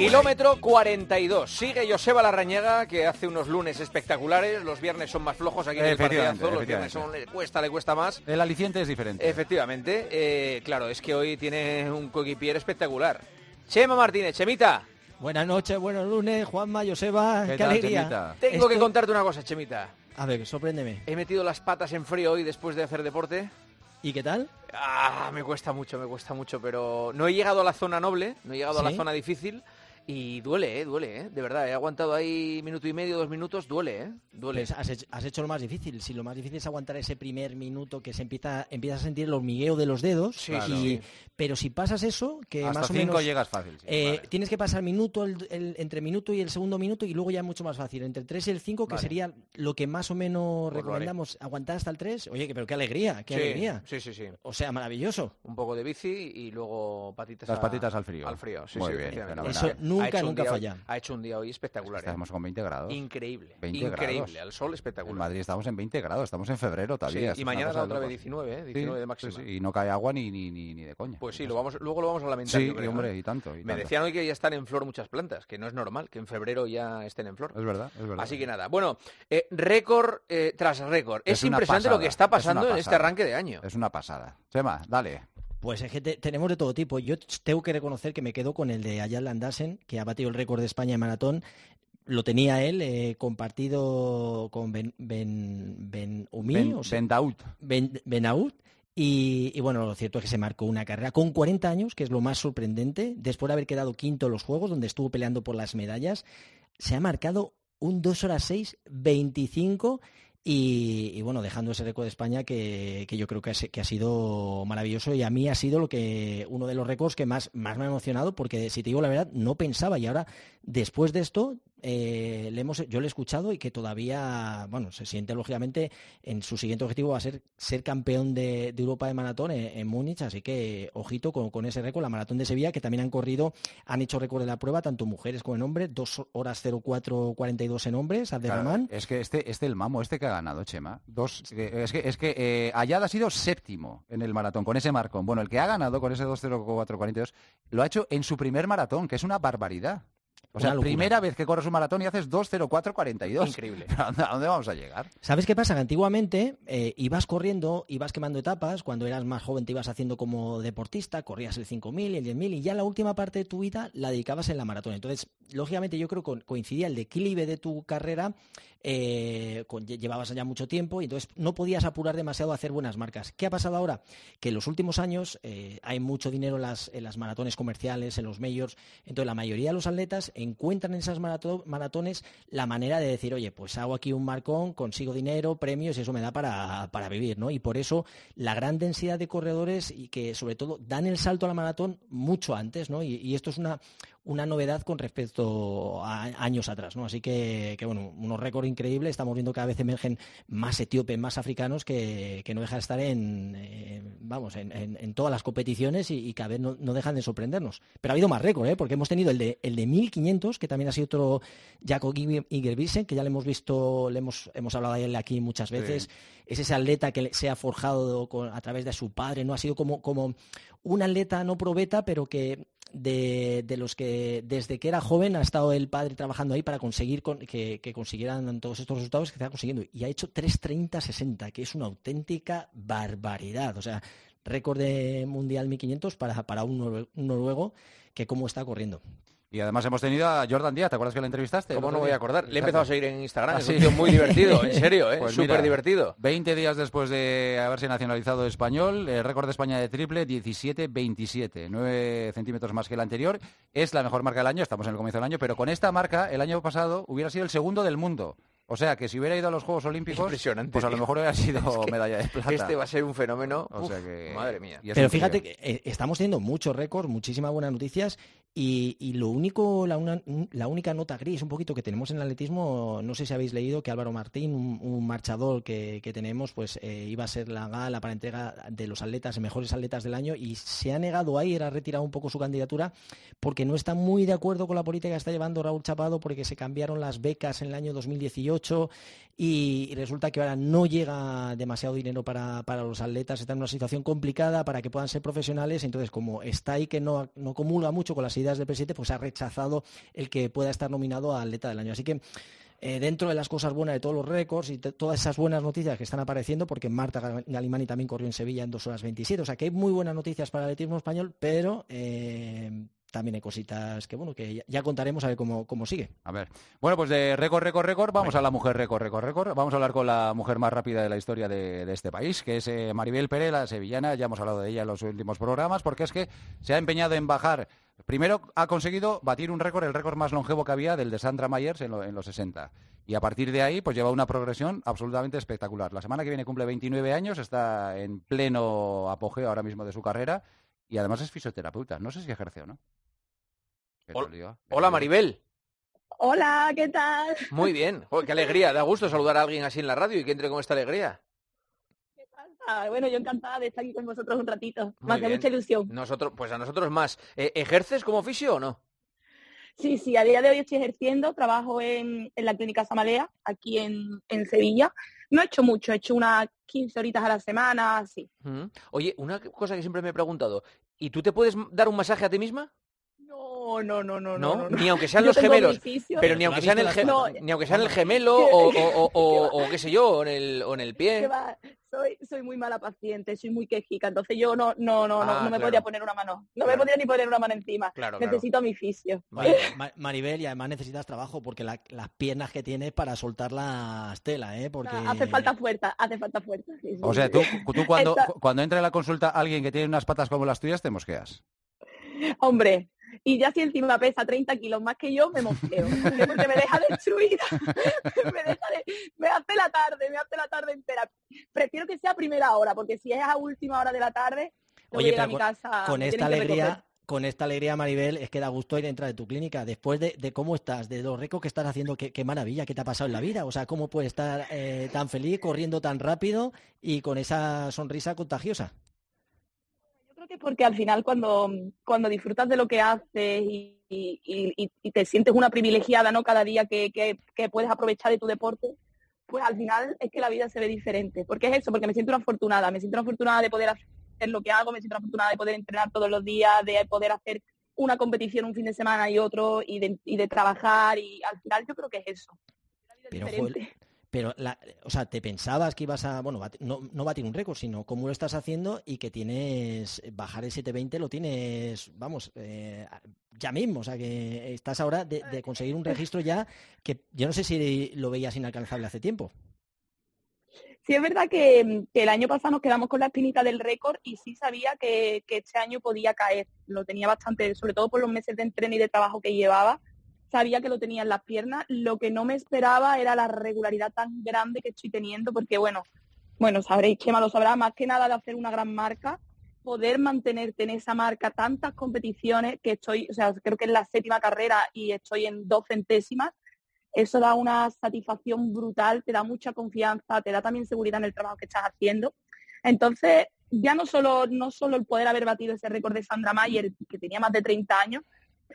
Kilómetro 42. Sigue Joseba Larrañaga, que hace unos lunes espectaculares. Los viernes son más flojos aquí en el partidazo. Los viernes son, le cuesta, le cuesta más. El aliciente es diferente. Efectivamente. eh, claro, es que hoy tiene un coequipier espectacular. Chema Martínez, Chemita. Buenas noches, buenos lunes, Juanma, Joseba, ¿Qué qué, tal, alegría. Chemita? Tengo Esto- que contarte una cosa, Chemita. A ver, sorpréndeme. He metido las patas en frío hoy después de hacer deporte. ¿Y qué tal? Ah, me cuesta mucho, me cuesta mucho, pero no he llegado a la zona noble, no he llegado a la zona difícil y duele, eh, duele, eh. De verdad, he aguantado ahí minuto y medio, dos minutos, duele, eh. Duele. Pues has, hecho, has hecho lo más difícil. Si lo más difícil es aguantar ese primer minuto que se empieza, empiezas a sentir el hormigueo de los dedos. Sí, Claro. y- sí. Pero si pasas eso, que Hasta más o cinco menos... llegas fácil. sí, eh, vale. Tienes que pasar minuto el- el- entre minuto y el segundo minuto y luego ya es mucho más fácil. Entre el 3 y el 5, que Vale. sería lo que más o menos Pues recomendamos. Aguantar hasta el 3. Oye, que- pero qué alegría, qué sí, alegría. Sí, sí, sí. O sea, maravilloso. Un poco de bici y luego patitas Las a- patitas al frío. Al frío, sí, Muy sí, bien, efectivamente. fenomenal. Eso nunca, Nunca hoy- falla. ha hecho un día hoy espectacular. eh. Estamos con 20 grados. Increíble, 20 increíble. grados. Al sol En espectacular. Madrid estamos en 20 grados, estamos en febrero Sí, todavía. y mañana otra vez 19, eh, 19 de máxima. Sí, y no cae agua ni, ni, ni, ni de coña. Pues sí, lo vamos, luego lo vamos a lamentar. Sí, creo, hombre, ¿eh? y tanto. y Me tanto. decían hoy que ya están en flor muchas plantas, que no es normal que en febrero ya estén en flor. Es verdad, es verdad. Así que nada, bueno, eh, récord eh, tras récord. Es, impresionante lo que está pasando en este arranque de año. Es una pasada. Chema, dale. Pues es que te- tenemos de todo tipo. Yo tengo que reconocer que me quedo con el de Ayala Landasen, que ha batido el récord de España en maratón. Lo tenía él eh, compartido con Ben, ben, ben Umi, Ben, o sea. Ben- Benaud. Y, y bueno, lo cierto es que se marcó una carrera con 40 años, que es lo más sorprendente, después de haber quedado quinto en los Juegos, donde estuvo peleando por las medallas, se ha marcado un 2 horas 6, 25 y, bueno, dejando ese récord de España que, que yo creo que, que ha sido maravilloso y a mí ha sido lo que uno de los récords que más, más me ha emocionado porque si te digo la verdad no pensaba y ahora después de esto eh, le hemos, yo le he escuchado y que todavía, bueno, se siente lógicamente en su siguiente objetivo va a ser ser campeón de, de Europa de maratón en, en Múnich, así que ojito con, con ese récord, la maratón de Sevilla, que también han corrido, han hecho récord de la prueba, tanto mujeres como en hombres, 2 horas 0442 en hombres, Abderramán. Claro, es que este, este el mamo, este que ha ganado, Chema. Dos, eh, es que, es que eh, Ayala ha sido séptimo en el maratón, con ese marcón. Bueno, el que ha ganado con ese 2.04.42 lo ha hecho en su primer maratón, que es una barbaridad. O sea, locura. primera vez que corres un maratón y haces 2.04.42. Increíble. ¿A dónde, vamos a llegar? ¿Sabes qué pasa? Que antiguamente eh, ibas corriendo, ibas quemando etapas, cuando eras más joven te ibas haciendo como deportista, corrías el 5.000 y el 10.000 y ya la última parte de tu vida la dedicabas en la maratón. Entonces, lógicamente yo creo que coincidía el declive de tu carrera, eh, con- lle- llevabas ya mucho tiempo y entonces no podías apurar demasiado a hacer buenas marcas. ¿Qué ha pasado ahora? Que en los últimos años eh, hay mucho dinero en las, en las maratones comerciales, en los majors, entonces la mayoría de los atletas encuentran en esas marato- maratones la manera de decir, oye, pues hago aquí un marcón, consigo dinero, premios y eso me da para, para vivir, ¿no? Y por eso la gran densidad de corredores y que sobre todo dan el salto a la maratón mucho antes, ¿no? Y esto es una, una novedad con respecto a años atrás, ¿no? Así que, que, bueno, unos récords increíbles, estamos viendo que cada vez emergen más etíopes, más africanos que, que no dejan de estar en, eh, vamos, en, en- en todas las competiciones y, y cada vez no, no dejan de sorprendernos. Pero ha habido más récords, ¿eh? Porque hemos tenido el de, el de 1500, que también ha sido otro Jacob Ingebrigtsen, que ya le hemos visto, le hemos, hemos hablado de él aquí muchas veces. Es ese atleta que se ha forjado con- a través de su padre, ¿no? Ha sido como, como un atleta no probeta, pero que de, de los que desde que era joven ha estado el padre trabajando ahí para conseguir con- que, consiguieran todos estos resultados que está consiguiendo. Y ha hecho 3.30-60, que es una auténtica barbaridad. O sea, récord mundial 1500 para, para un noruego que cómo está corriendo. Y además hemos tenido a Jordan Díaz, ¿te acuerdas que le entrevistaste? ¿Cómo no voy a acordar? Le he empezado a seguir en Instagram, Ah, es sí. un tío muy divertido, en serio, ¿eh? Pues Súper mira, divertido. 20 días después de haberse nacionalizado español, el récord de España de triple 17-27, 9 centímetros más que el anterior. Es la mejor marca del año, estamos en el comienzo del año, pero con esta marca el año pasado hubiera sido el segundo del mundo. O sea que si hubiera ido a los Juegos Olímpicos, Impresionante, pues a lo mejor hubiera sido Es que medalla de plata. Este va a ser un fenómeno. O Uf, sea que- Madre mía. Pero fíjate que eh, estamos teniendo muchos récords, muchísimas buenas noticias y, lo único, la, única nota gris un poquito que tenemos en el atletismo, no sé si habéis leído que Álvaro Martín, un, marchador que, que tenemos, pues eh, iba a ser la gala para entrega de los atletas, mejores atletas del año y se ha negado a ir, ha retirado un poco su candidatura porque no está muy de acuerdo con la política que está llevando Raúl Chapado porque se cambiaron las becas en el año 2018 y, resulta que ahora no llega demasiado dinero para, para los atletas, está en una situación complicada para que puedan ser profesionales, entonces como está ahí que no, no comulga mucho con las conocidas del presidente, pues ha rechazado el que pueda estar nominado a atleta del año. Así que eh, dentro de las cosas buenas de todos los récords y todas esas buenas noticias que están apareciendo, porque Marta Galimani también corrió en Sevilla en 2 horas 27, o sea que hay muy buenas noticias para el atletismo español, pero eh, también hay cositas que bueno que ya, contaremos a ver cómo, cómo, sigue. A ver. Bueno, pues de récord, récord, récord, vamos a la mujer récord, récord, récord. Vamos a hablar con la mujer más rápida de la historia de, este país, que es eh, Maribel Pérez, la sevillana. Ya hemos hablado de ella en los últimos programas, porque es que se ha empeñado en bajar Primero ha conseguido batir un récord, el récord más longevo que había del de Sandra Myers en, los 60. Y a partir de ahí, pues lleva una progresión absolutamente espectacular. La semana que viene cumple 29 años, está en pleno apogeo ahora mismo de su carrera y además es fisioterapeuta. No sé si ejerce o no. Hola, Maribel. Hola, ¿qué tal? Muy bien. qué alegría. Da gusto saludar a alguien así en la radio y que entre con esta alegría. Bueno, yo encantada de estar aquí con vosotros un ratito. más de mucha ilusión. Nosotros, pues a nosotros más. Eh, ¿Ejerces como oficio o no? Sí, sí, a día de hoy estoy ejerciendo, trabajo en, la clínica Samalea, aquí en, Sevilla. No he hecho mucho, he hecho unas 15 horitas a la semana, sí. Oye, una cosa que siempre me he preguntado, ¿y tú te puedes dar un masaje a ti misma? No, no, no, no, no, Ni aunque sean los gemelos, pero ni aunque sean el, ni aunque sean el gemelo o, qué sé yo, o en el, o en el pie. soy, soy muy mala paciente, soy muy quejica, entonces yo no, no, no, no, ah, me podría poner una mano, no me podría ni poner una mano encima. Necesito mi fisio. Maribel, y además necesitas trabajo porque las piernas que tienes para soltar la estela, ¿eh? Porque... hace falta fuerza, hace falta fuerza. O sea, tú, tú cuando, cuando entra en la consulta alguien que tiene unas patas como las tuyas, te mosqueas. Hombre, y ya si encima pesa 30 kilos más que yo, me mosqueo. Porque me deja destruida. me, deja me hace la tarde, me hace la tarde entera. Prefiero que sea a primera hora, porque si es a última hora de la tarde, Oye, a mi casa. Con esta alegría, con esta alegría, Maribel, es que da gusto ir a entrar de tu clínica. Después de, cómo estás, de los récords que estás haciendo, qué, maravilla, qué te ha pasado en la vida. O sea, cómo puedes estar eh, tan feliz, corriendo tan rápido y con esa sonrisa contagiosa porque al final cuando, cuando disfrutas de lo que haces y, te sientes una privilegiada ¿no? cada día que, puedes aprovechar de tu deporte, pues al final es que la vida se ve diferente. Porque es eso, porque me siento una afortunada, me siento una afortunada de poder hacer lo que hago, me siento una afortunada de poder entrenar todos los días, de poder hacer una competición un fin de semana y otro y de, trabajar y al final yo creo que es eso. Pero, la, o sea, te pensabas que ibas a, bueno, no, no batir un récord, sino cómo lo estás haciendo y que tienes, bajar el 720 lo tienes, vamos, eh, ya mismo. O sea, que estás ahora de, conseguir un registro ya que yo no sé si lo veías inalcanzable hace tiempo. Sí, es verdad que, el año pasado nos quedamos con la espinita del récord y sí sabía que, que, este año podía caer. Lo tenía bastante, sobre todo por los meses de entreno y de trabajo que llevaba sabía que lo tenía en las piernas. Lo que no me esperaba era la regularidad tan grande que estoy teniendo, porque bueno, bueno, sabréis que lo sabrá, más que nada de hacer una gran marca, poder mantenerte en esa marca tantas competiciones que estoy, o sea, creo que es la séptima carrera y estoy en dos centésimas, eso da una satisfacción brutal, te da mucha confianza, te da también seguridad en el trabajo que estás haciendo. Entonces, ya no solo, no solo el poder haber batido ese récord de Sandra Mayer, que tenía más de 30 años,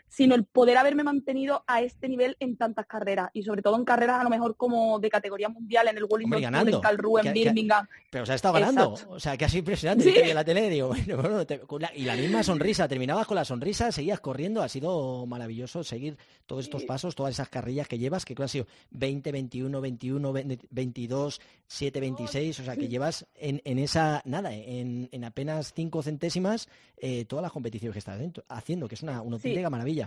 sino el poder haberme mantenido a este nivel en tantas carreras y sobre todo en carreras a lo mejor como de categoría mundial en el Wellington en Calrue, en Birmingham. pero se ha estado ganando, o sea, que ha sido impresionante. La tele, digo, y la misma sonrisa, terminabas con la sonrisa, seguías corriendo, ha sido maravilloso seguir todos estos pasos, todas esas carrillas que llevas, que creo han sido 20, 21, 21, 22, 7, 26, o sea, que llevas en, esa, nada, en, apenas cinco centésimas eh, todas las competiciones que estás haciendo, que es una, una auténtica maravilla y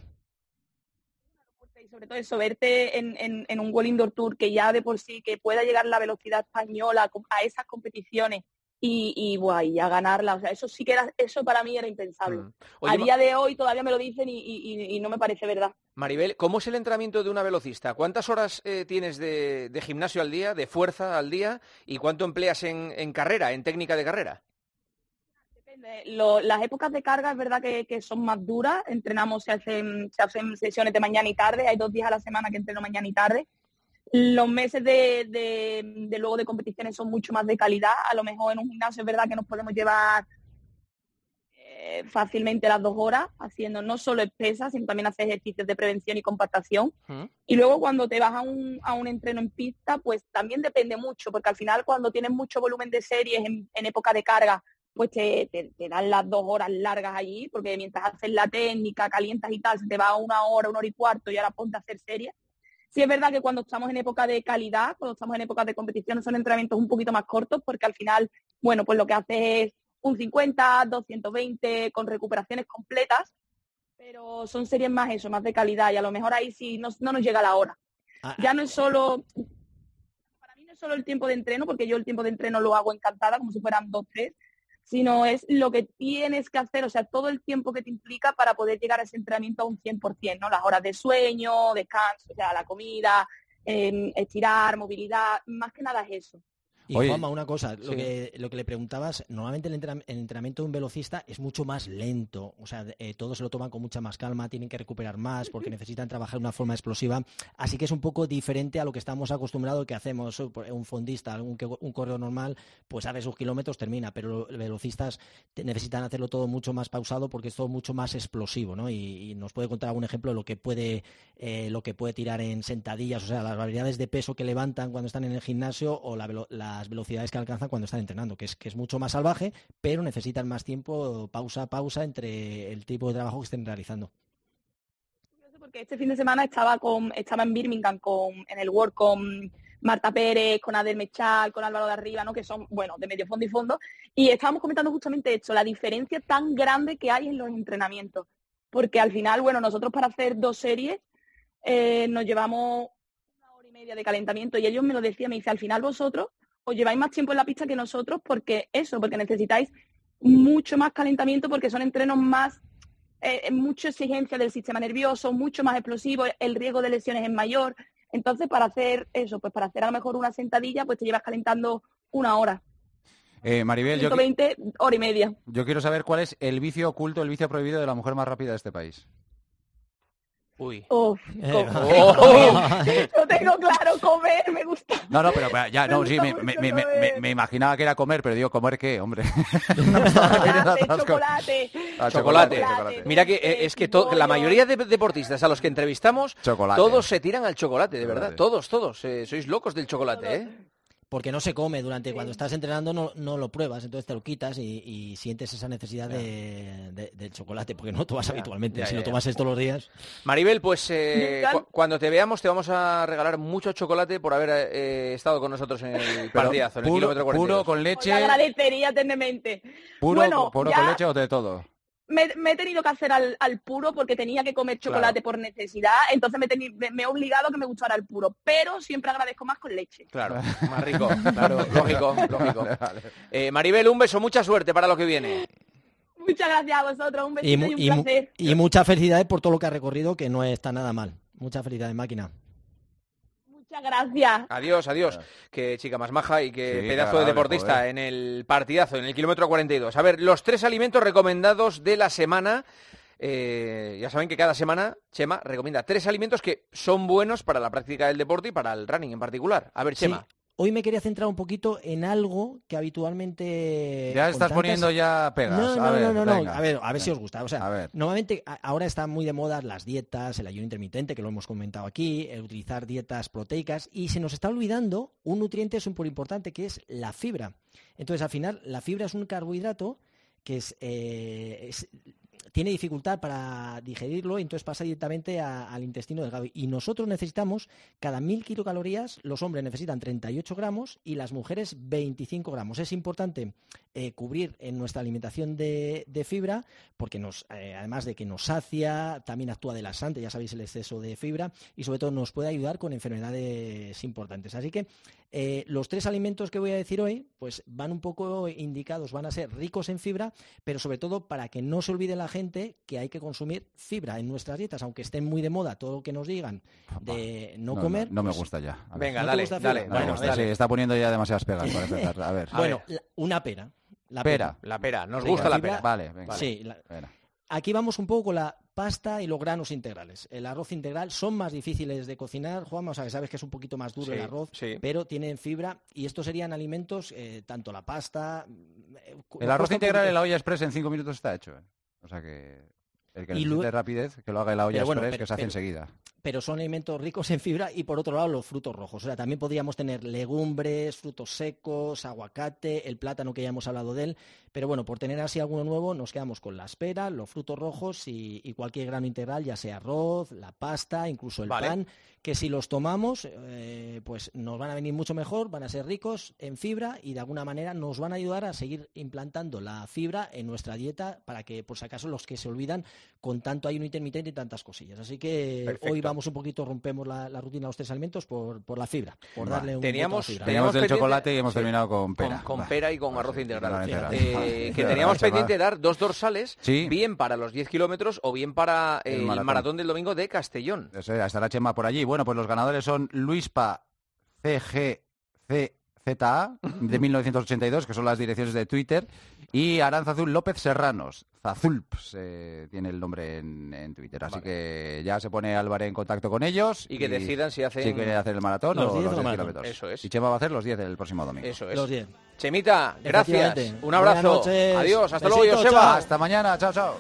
sobre todo eso, verte en, un World Indoor Tour que ya de por sí que pueda llegar la velocidad española a esas competiciones y, y, a ganarla. O sea, eso sí que era, eso para mí era impensable. Mm. a día de hoy todavía me lo dicen y, no me parece verdad. Maribel, ¿cómo es el entrenamiento de una velocista? ¿Cuántas horas eh, tienes de, gimnasio al día, de fuerza al día? ¿Y cuánto empleas en carrera, en técnica de carrera? Las épocas de carga es verdad que, son más duras. Entrenamos, se hacen, se hacen sesiones de mañana y tarde. Hay dos días a la semana que entreno mañana y tarde. Los meses de, luego de competiciones son mucho más de calidad. A lo mejor en un gimnasio es verdad que nos podemos llevar eh, fácilmente las dos horas haciendo no solo pesas, sino también hacer ejercicios de prevención y compactación. Y luego cuando te vas a un, a un entreno en pista, pues también depende mucho, porque al final cuando tienes mucho volumen de series en época de carga, pues te, te, dan las dos horas largas allí, porque mientras haces la técnica, calientas y tal, se te va una hora, una hora y cuarto y ahora ponte a hacer series. Sí es verdad que cuando estamos en época de calidad, cuando estamos en época de competición, son entrenamientos un poquito más cortos, porque al final, bueno, pues lo que haces es un 50, 220 con recuperaciones completas, pero son series más eso, más de calidad y a lo mejor ahí sí no, nos llega la hora. Ah, ya no es solo, para mí no es solo el tiempo de entreno, porque yo el tiempo de entreno lo hago encantada, como si fueran dos, tres, sino es lo que tienes que hacer, o sea, todo el tiempo que te implica para poder llegar a ese entrenamiento a un 100%, ¿no? Las horas de sueño, descanso, o sea, la comida, em, estirar, movilidad, más que nada es eso. Y Juanma, una cosa, lo, que, lo que le preguntabas, normalmente el, entrenamiento de un velocista es mucho más lento, o sea, eh, todos se lo toman con mucha más calma, tienen que recuperar más porque necesitan trabajar de una forma explosiva, así que es un poco diferente a lo que estamos acostumbrados que hacemos un fondista, un, un correo normal, pues hace sus kilómetros, termina, pero los velocistas necesitan hacerlo todo mucho más pausado porque es todo mucho más explosivo, ¿no? Y, nos puede contar algún ejemplo de lo que puede, eh, lo que puede tirar en sentadillas, o sea, las variedades de peso que levantan cuando están en el gimnasio o la, la las velocidades que alcanzan cuando están entrenando, que es, que es mucho más salvaje, pero necesitan más tiempo, pausa a pausa, entre el tipo de trabajo que estén realizando. Porque este fin de semana estaba con estaba en Birmingham con en el World con Marta Pérez, con Adel Mechal, con Álvaro de Arriba, ¿no? que son, bueno, de medio fondo y fondo, y estábamos comentando justamente esto, la diferencia tan grande que hay en los entrenamientos. Porque al final, bueno, nosotros para hacer dos series eh, nos llevamos una hora y media de calentamiento y ellos me lo decían, me dice, al final vosotros os lleváis más tiempo en la pista que nosotros porque eso, porque necesitáis mucho más calentamiento porque son entrenos más, eh, mucha exigencia del sistema nervioso, mucho más explosivo, el riesgo de lesiones es mayor. Entonces, para hacer eso, pues para hacer a lo mejor una sentadilla, pues te llevas calentando una hora. Eh, Maribel, 120, yo, hora y media. Yo quiero saber cuál es el vicio oculto, el vicio prohibido de la mujer más rápida de este país. Uy. Oh, Lo tengo claro, comer, me gusta. No, no, pero ya, no, sí, me, me, me, me, imaginaba que era comer, pero digo, ¿comer qué, hombre? chocolate, ah, chocolate. chocolate. Mira que eh, es que la mayoría de deportistas a los que entrevistamos, todos se tiran al chocolate, de verdad, todos, todos. Eh, sois locos del chocolate, ¿eh? Porque no se come durante cuando estás entrenando no, no, lo pruebas entonces te lo quitas y, sientes esa necesidad de, del chocolate porque no lo tomas habitualmente si lo tomas todos los días. Maribel pues eh, cuando te veamos te vamos a regalar mucho chocolate por haber eh, estado con nosotros en el partidazo en el kilómetro 42. puro con leche. Os agradecería eternamente puro, bueno, puro con leche o de todo me, he tenido que hacer al, puro porque tenía que comer chocolate por necesidad, entonces me, he obligado a que me gustara el puro, pero siempre agradezco más con leche. Claro, más rico, claro, lógico, lógico. Eh, Maribel, un beso, mucha suerte para lo que viene. Muchas gracias a vosotros, un besito y, un placer. Y muchas felicidades por todo lo que ha recorrido, que no está nada mal. Muchas felicidades, máquina. Muchas gracias. Adiós, adiós. Qué chica más maja y qué pedazo de deportista en el partidazo, en el kilómetro 42. A ver, los tres alimentos recomendados de la semana. Eh, ya saben que cada semana Chema recomienda tres alimentos que son buenos para la práctica del deporte y para el running en particular. A ver, Chema. Hoy me quería centrar un poquito en algo que habitualmente... Ya estás poniendo ya pegas. No, no, no, no, A ver, a ver si os gusta. O sea, normalmente ahora están muy de moda las dietas, el ayuno intermitente, que lo hemos comentado aquí, el utilizar dietas proteicas, y se nos está olvidando un nutriente súper importante que es la fibra. Entonces, al final, la fibra es un carbohidrato que es, eh, tiene dificultad para digerirlo entonces pasa directamente al intestino delgado. Y nosotros necesitamos, cada mil kilocalorías, los hombres necesitan 38 gramos y las mujeres 25 gramos. Es importante eh, cubrir en nuestra alimentación de, fibra porque eh, además de que nos sacia, también actúa de lasante, ya sabéis el exceso de fibra y sobre todo nos puede ayudar con enfermedades importantes. Así que eh, los tres alimentos que voy a decir hoy, pues van un poco indicados, van a ser ricos en fibra, pero sobre todo para que no se olvide la gente que hay que consumir fibra en nuestras dietas, aunque estén muy de moda todo lo que nos digan de no, comer. No, me pues gusta ya. Venga, dale, dale. Bueno, está poniendo ya demasiadas pegas para empezar. A ver. bueno, una pera. La pera. La pera, nos gusta la, pera. Vale, venga. Sí, aquí vamos un poco con la pasta y los granos integrales. El arroz integral son más difíciles de cocinar, Juan, o sea que sabes que es un poquito más duro el arroz, pero tienen fibra y estos serían alimentos, eh, tanto la pasta... Eh, el arroz integral en la olla express en cinco minutos está hecho. ¿eh? O sea que el que necesite rapidez, que lo haga en la olla express, que se hace enseguida. pero son alimentos ricos en fibra y por otro lado los frutos rojos. O sea, también podríamos tener legumbres, frutos secos, aguacate, el plátano que ya hemos hablado de él, pero bueno, por tener así alguno nuevo nos quedamos con la espera, los frutos rojos y, cualquier grano integral, ya sea arroz, la pasta, incluso el pan, que si los tomamos, eh, pues nos van a venir mucho mejor, van a ser ricos en fibra y de alguna manera nos van a ayudar a seguir implantando la fibra en nuestra dieta para que, por si acaso, los que se olvidan con tanto ayuno intermitente y tantas cosillas. Así que hoy vamos un poquito, rompemos la, rutina de los tres alimentos por, por la fibra, por darle un teníamos, fibra. Teníamos el chocolate y hemos terminado con pera. Con, pera y con arroz integral. Eh, que teníamos pendiente dar dos dorsales, bien para los 10 kilómetros o bien para el, maratón. del domingo de Castellón. Eso, estará Chema por allí. Bueno, pues los ganadores son Luispa CGCZA de 1982, que son las direcciones de Twitter, y Aranzazul López Serranos. Zazulps tiene el nombre en, Twitter. Así que ya se pone Álvaro en contacto con ellos. Y que decidan si hacen... Si quieren hacer el maratón o los 10 kilómetros. Eso es. Y Chema va a hacer los 10 el próximo domingo. Eso es. Los 10. Chemita, gracias. Un abrazo. Adiós. Hasta luego, Joseba. Hasta mañana. Chao, chao.